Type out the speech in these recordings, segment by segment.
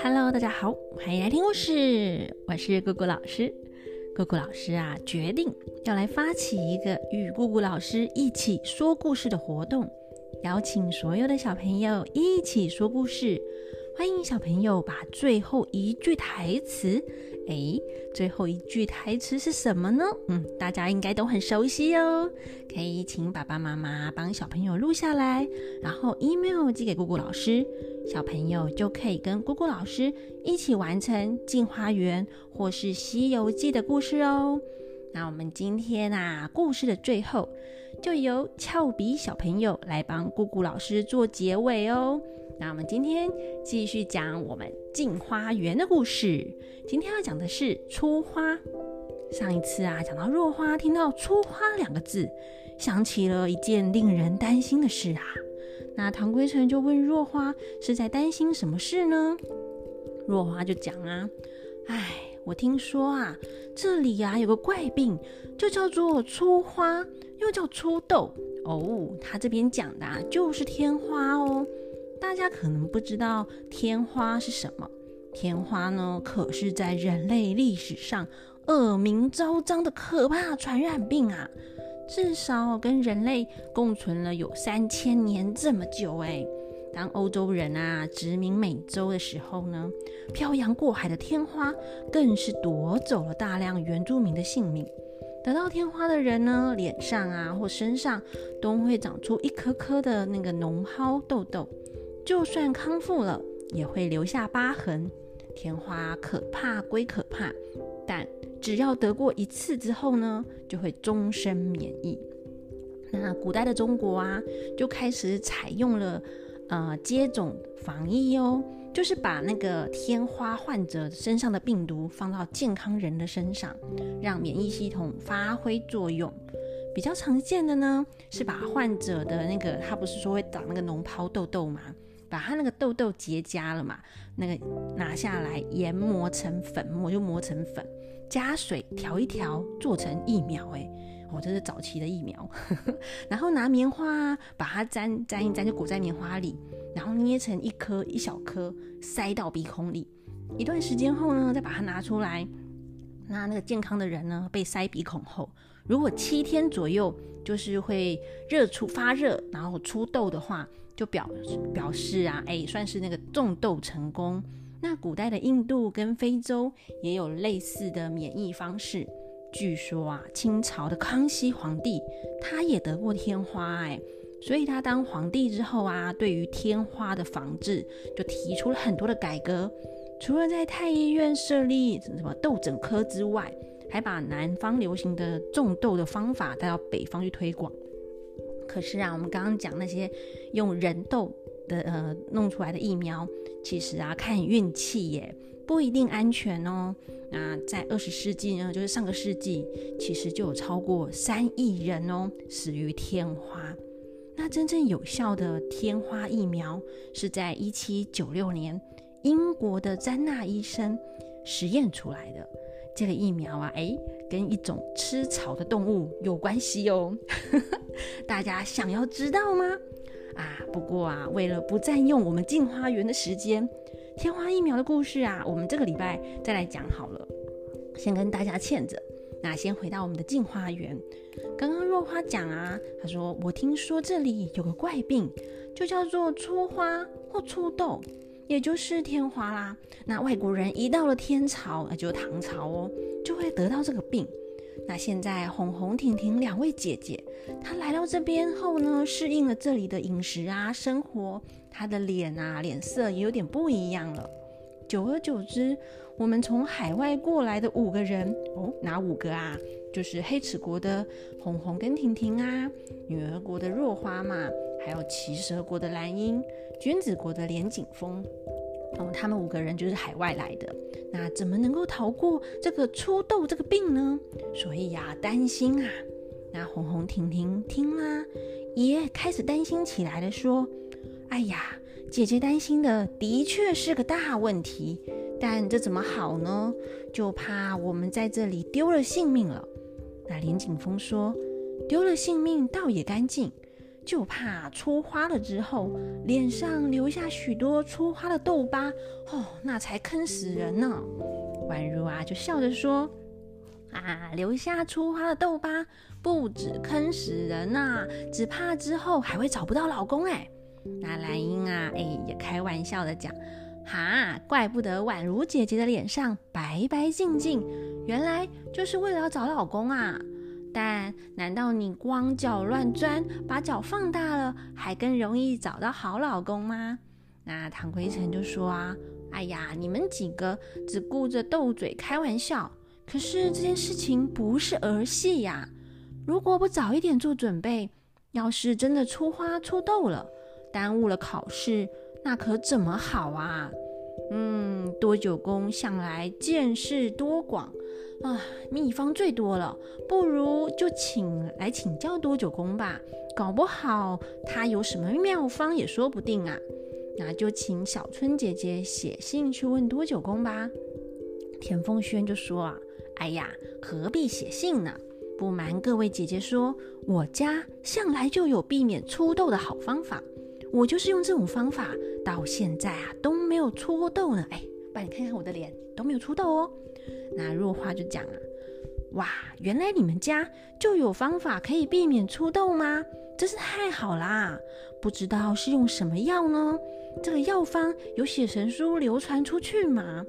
Hello，大家好，欢迎来听故事，我是姑姑老师。姑姑老师啊，决定要来发起一个与姑姑老师一起说故事的活动，邀请所有的小朋友一起说故事。欢迎小朋友把最后一句台词，诶，最后一句台词是什么呢？嗯，大家应该都很熟悉哦。可以请爸爸妈妈帮小朋友录下来，然后 email 寄给姑姑老师，小朋友就可以跟姑姑老师一起完成《镜花园》或是《西游记》的故事哦。那我们今天啊，故事的最后就由俏皮小朋友来帮姑姑老师做结尾哦。那我们今天继续讲我们《镜花缘》的故事。今天要讲的是出花。上一次啊，讲到若花听到“出花”两个字，想起了一件令人担心的事啊。那唐归成就问若花是在担心什么事呢？若花就讲啊，哎，我听说啊，这里啊有个怪病，就叫做出花，又叫出痘。哦，他这边讲的啊，就是天花哦。大家可能不知道天花是什么？天花呢，可是在人类历史上恶名昭彰的可怕传染病啊！至少跟人类共存了有三千年这么久哎。当欧洲人啊殖民美洲的时候呢，漂洋过海的天花更是夺走了大量原住民的性命。得到天花的人呢，脸上啊或身上都会长出一颗颗的那个脓疱痘痘。就算康复了，也会留下疤痕。天花可怕归可怕，但只要得过一次之后呢，就会终身免疫。那古代的中国啊，就开始采用了呃接种防疫哦，就是把那个天花患者身上的病毒放到健康人的身上，让免疫系统发挥作用。比较常见的呢，是把患者的那个他不是说会长那个脓疱痘痘吗？把它那个痘痘结痂了嘛，那个拿下来研磨成粉末，就磨成粉，加水调一调，做成疫苗。哎，哦，这是早期的疫苗。然后拿棉花把它粘粘一粘，就裹在棉花里，然后捏成一颗一小颗，塞到鼻孔里。一段时间后呢，再把它拿出来。那那个健康的人呢，被塞鼻孔后，如果七天左右就是会热出发热，然后出痘的话。就表表示啊，哎，算是那个种痘成功。那古代的印度跟非洲也有类似的免疫方式。据说啊，清朝的康熙皇帝他也得过天花，哎，所以他当皇帝之后啊，对于天花的防治就提出了很多的改革。除了在太医院设立什么什么痘诊科之外，还把南方流行的种痘的方法带到北方去推广。可是啊，我们刚刚讲那些用人痘的呃弄出来的疫苗，其实啊看运气耶，不一定安全哦。那在二十世纪呢，就是上个世纪，其实就有超过三亿人哦死于天花。那真正有效的天花疫苗是在一七九六年英国的詹纳医生实验出来的。这个疫苗啊，哎，跟一种吃草的动物有关系哦。大家想要知道吗？啊，不过啊，为了不占用我们进花园的时间，天花疫苗的故事啊，我们这个礼拜再来讲好了。先跟大家欠着。那先回到我们的进花园。刚刚若花讲啊，她说我听说这里有个怪病，就叫做出花或出痘。也就是天花啦。那外国人一到了天朝，那就唐朝哦，就会得到这个病。那现在红红婷婷两位姐姐，她来到这边后呢，适应了这里的饮食啊，生活，她的脸啊，脸色也有点不一样了。久而久之，我们从海外过来的五个人哦，哪五个啊？就是黑齿国的红红跟婷婷啊，女儿国的若花嘛。还有骑蛇国的蓝鹰，君子国的连景峰，哦，他们五个人就是海外来的，那怎么能够逃过这个出痘这个病呢？所以呀，担心啊。那红红婷婷听啦，也开始担心起来了，说：“哎呀，姐姐担心的的确是个大问题，但这怎么好呢？就怕我们在这里丢了性命了。”那连景峰说：“丢了性命倒也干净。”就怕出花了之后，脸上留下许多出花的痘疤，哦，那才坑死人呢。宛如啊，就笑着说：“啊，留下出花的痘疤，不止坑死人呐，只怕之后还会找不到老公哎。”那兰英啊，哎，也开玩笑的讲：“哈，怪不得宛如姐姐的脸上白白净净，原来就是为了要找老公啊。”但难道你光脚乱钻，把脚放大了，还更容易找到好老公吗？那唐奎成就说啊，哎呀，你们几个只顾着斗嘴开玩笑，可是这件事情不是儿戏呀。如果不早一点做准备，要是真的出花出痘了，耽误了考试，那可怎么好啊？嗯，多九公向来见识多广。啊，秘方最多了，不如就请来请教多九公吧，搞不好他有什么妙方也说不定啊。那就请小春姐姐写信去问多九公吧。田凤轩就说啊，哎呀，何必写信呢？不瞒各位姐姐说，我家向来就有避免出痘的好方法，我就是用这种方法，到现在啊都没有出痘呢。哎，爸，你看看我的脸都没有出痘哦。那若花就讲啊，哇，原来你们家就有方法可以避免出痘吗？真是太好啦！不知道是用什么药呢？这个药方有写神书流传出去吗？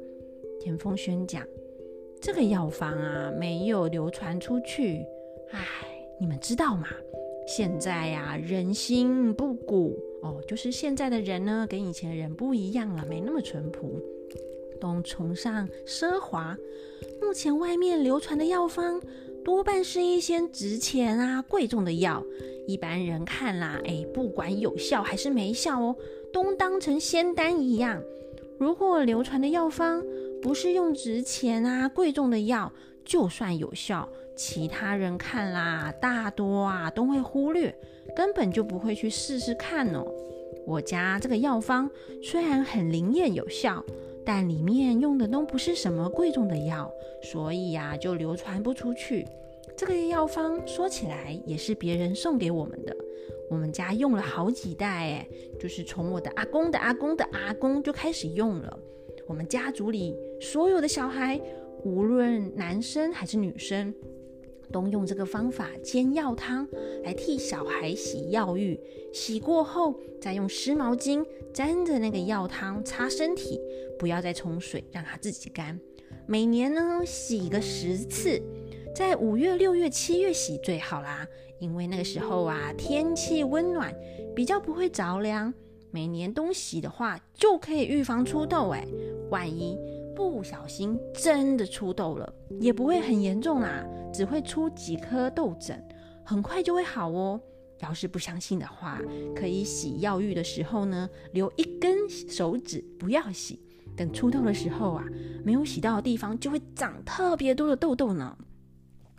田丰轩讲，这个药方啊，没有流传出去。唉，你们知道吗？现在呀，人心不古哦，就是现在的人呢，跟以前人不一样了，没那么淳朴。都崇尚奢华，目前外面流传的药方多半是一些值钱啊、贵重的药，一般人看啦，哎，不管有效还是没效哦，都当成仙丹一样。如果流传的药方不是用值钱啊、贵重的药，就算有效，其他人看啦，大多啊都会忽略，根本就不会去试试看哦。我家这个药方虽然很灵验有效。但里面用的都不是什么贵重的药，所以呀就流传不出去。这个药方说起来也是别人送给我们的，我们家用了好几代，哎，就是从我的阿公的阿公的阿公就开始用了。我们家族里所有的小孩，无论男生还是女生。都用这个方法煎药汤来替小孩洗药浴，洗过后再用湿毛巾沾着那个药汤擦身体，不要再冲水，让它自己干。每年呢洗个十次，在五月、六月、七月洗最好啦，因为那个时候啊天气温暖，比较不会着凉。每年冬洗的话，就可以预防出痘。哎，万一不小心真的出痘了，也不会很严重啦。只会出几颗痘疹，很快就会好哦。要是不相信的话，可以洗药浴的时候呢，留一根手指不要洗，等出痘的时候啊，没有洗到的地方就会长特别多的痘痘呢。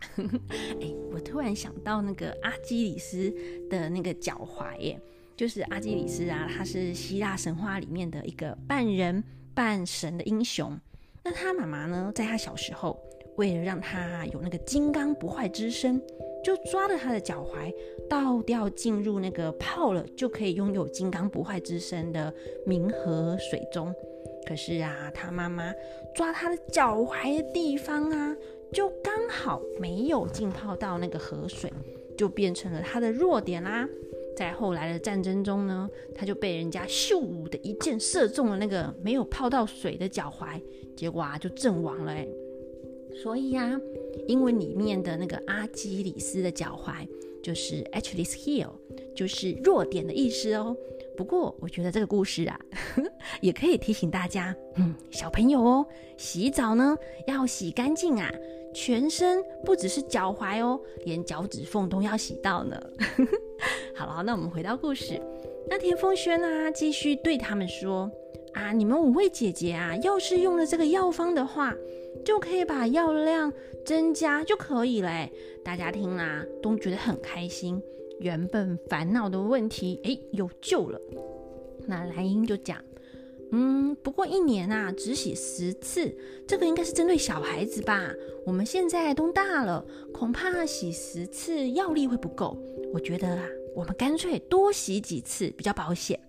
哎，我突然想到那个阿基里斯的那个脚踝耶，就是阿基里斯啊，他是希腊神话里面的一个半人半神的英雄。那他妈妈呢，在他小时候。为了让他有那个金刚不坏之身，就抓了他的脚踝，倒掉进入那个泡了就可以拥有金刚不坏之身的冥河水中。可是啊，他妈妈抓他的脚踝的地方啊，就刚好没有浸泡到那个河水，就变成了他的弱点啦。在后来的战争中呢，他就被人家咻的一箭射中了那个没有泡到水的脚踝，结果啊就阵亡了。所以呀，英文里面的那个阿基里斯的脚踝就是 Achilles heel，就是弱点的意思哦。不过我觉得这个故事啊，也可以提醒大家，嗯，小朋友哦，洗澡呢要洗干净啊，全身不只是脚踝哦，连脚趾缝都要洗到呢。好了，那我们回到故事，那田丰轩啊，继续对他们说啊，你们五位姐姐啊，要是用了这个药方的话。就可以把药量增加就可以了，大家听啦都觉得很开心。原本烦恼的问题，哎，有救了。那蓝英就讲，嗯，不过一年啊只洗十次，这个应该是针对小孩子吧？我们现在都大了，恐怕洗十次药力会不够。我觉得啊，我们干脆多洗几次，比较保险。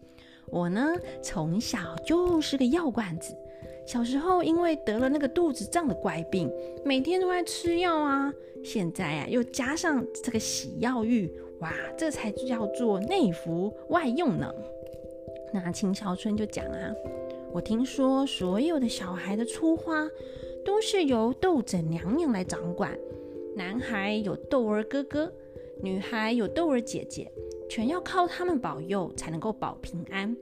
我呢，从小就是个药罐子。小时候因为得了那个肚子胀的怪病，每天都在吃药啊。现在啊，又加上这个洗药浴，哇，这才叫做内服外用呢。那秦小春就讲啊，我听说所有的小孩的出花都是由豆枕娘娘来掌管，男孩有斗儿哥哥，女孩有豆儿姐姐，全要靠他们保佑才能够保平安。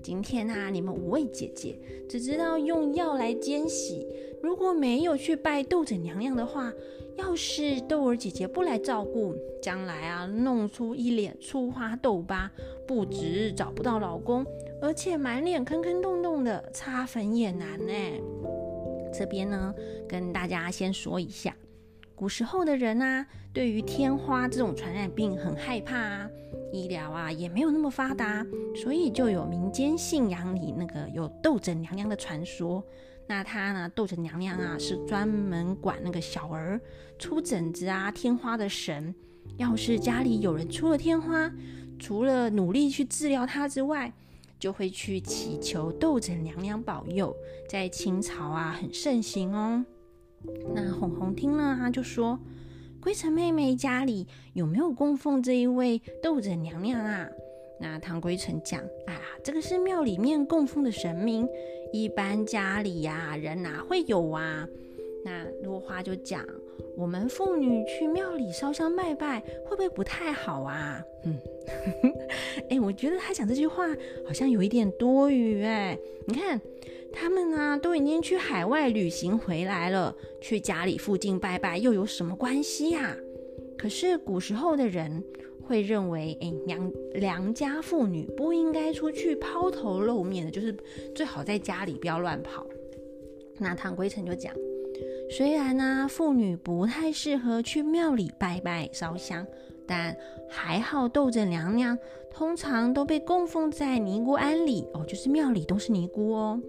今天啊，你们五位姐姐只知道用药来煎洗，如果没有去拜豆枕娘娘的话，要是豆儿姐姐不来照顾，将来啊弄出一脸粗花痘疤，不止找不到老公，而且满脸坑坑洞洞的，擦粉也难呢。这边呢，跟大家先说一下。古时候的人啊，对于天花这种传染病很害怕啊，医疗啊也没有那么发达，所以就有民间信仰里那个有斗疹娘娘的传说。那她呢，斗疹娘娘啊，是专门管那个小儿出疹子啊、天花的神。要是家里有人出了天花，除了努力去治疗他之外，就会去祈求斗疹娘娘保佑。在清朝啊，很盛行哦。那红红听了，他就说：“归尘妹妹家里有没有供奉这一位斗枕娘娘啊？”那唐归尘讲：“啊，这个是庙里面供奉的神明，一般家里呀人哪会有啊？”那落花就讲。我们妇女去庙里烧香拜拜，会不会不太好啊？嗯，哎，我觉得他讲这句话好像有一点多余哎。你看他们啊，都已经去海外旅行回来了，去家里附近拜拜又有什么关系呀？可是古时候的人会认为，哎，娘良家妇女不应该出去抛头露面的，就是最好在家里不要乱跑。那唐归尘就讲。虽然呢，妇女不太适合去庙里拜拜烧香，但还好斗枕娘娘通常都被供奉在尼姑庵里哦，就是庙里都是尼姑哦。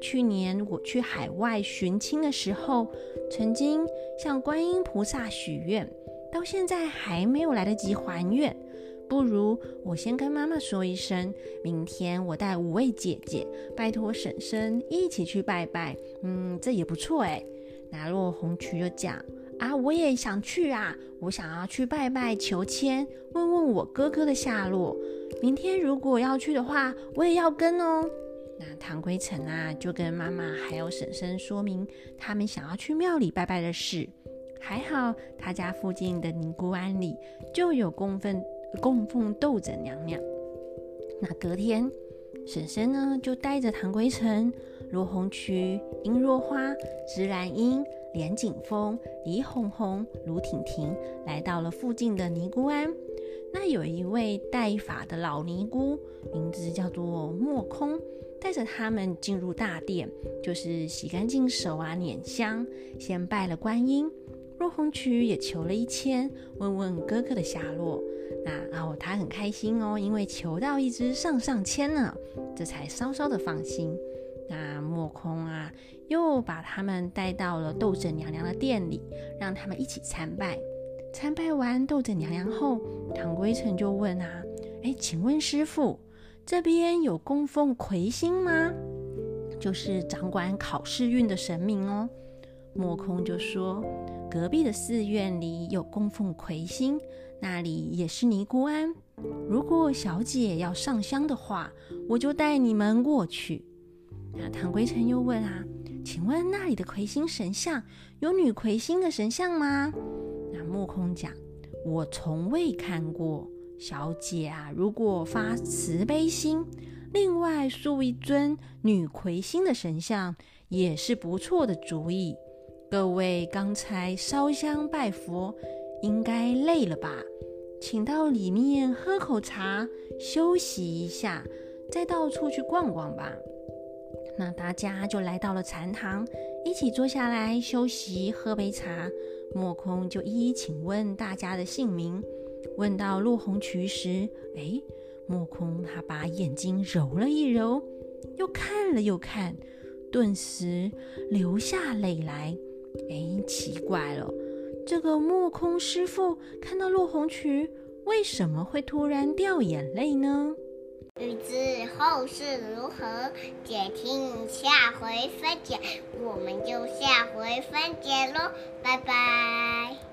去年我去海外寻亲的时候，曾经向观音菩萨许愿，到现在还没有来得及还愿。不如我先跟妈妈说一声，明天我带五位姐姐，拜托婶婶一起去拜拜。嗯，这也不错哎。那落红曲就讲啊，我也想去啊，我想要去拜拜求签，问问我哥哥的下落。明天如果要去的话，我也要跟哦。那唐归尘啊，就跟妈妈还有婶婶说明他们想要去庙里拜拜的事。还好他家附近的尼姑庵里就有供奉供奉斗枕娘娘。那隔天，婶婶呢就带着唐归尘。罗红渠、殷若花、石兰英、连景峰、李红红、卢婷婷来到了附近的尼姑庵。那有一位带法的老尼姑，名字叫做莫空，带着他们进入大殿，就是洗干净手啊，捻香，先拜了观音。若红曲也求了一签，问问哥哥的下落。那哦，他很开心哦，因为求到一支上上签呢，这才稍稍的放心。那莫空啊，又把他们带到了斗枕娘娘的店里，让他们一起参拜。参拜完斗枕娘娘后，唐归尘就问啊：“哎，请问师傅，这边有供奉魁星吗？就是掌管考试运的神明哦。”莫空就说：“隔壁的寺院里有供奉魁星，那里也是尼姑庵。如果小姐要上香的话，我就带你们过去。”那唐归尘又问啊，请问那里的魁星神像有女魁星的神像吗？悟空讲，我从未看过。小姐啊，如果发慈悲心，另外塑一尊女魁星的神像也是不错的主意。各位刚才烧香拜佛，应该累了吧？请到里面喝口茶，休息一下，再到处去逛逛吧。那大家就来到了禅堂，一起坐下来休息，喝杯茶。莫空就一一请问大家的姓名。问到陆红渠时，哎，莫空他把眼睛揉了一揉，又看了又看，顿时流下泪来。哎，奇怪了，这个莫空师傅看到陆红渠，为什么会突然掉眼泪呢？欲知后事如何，且听下回分解。我们就下回分解喽，拜拜。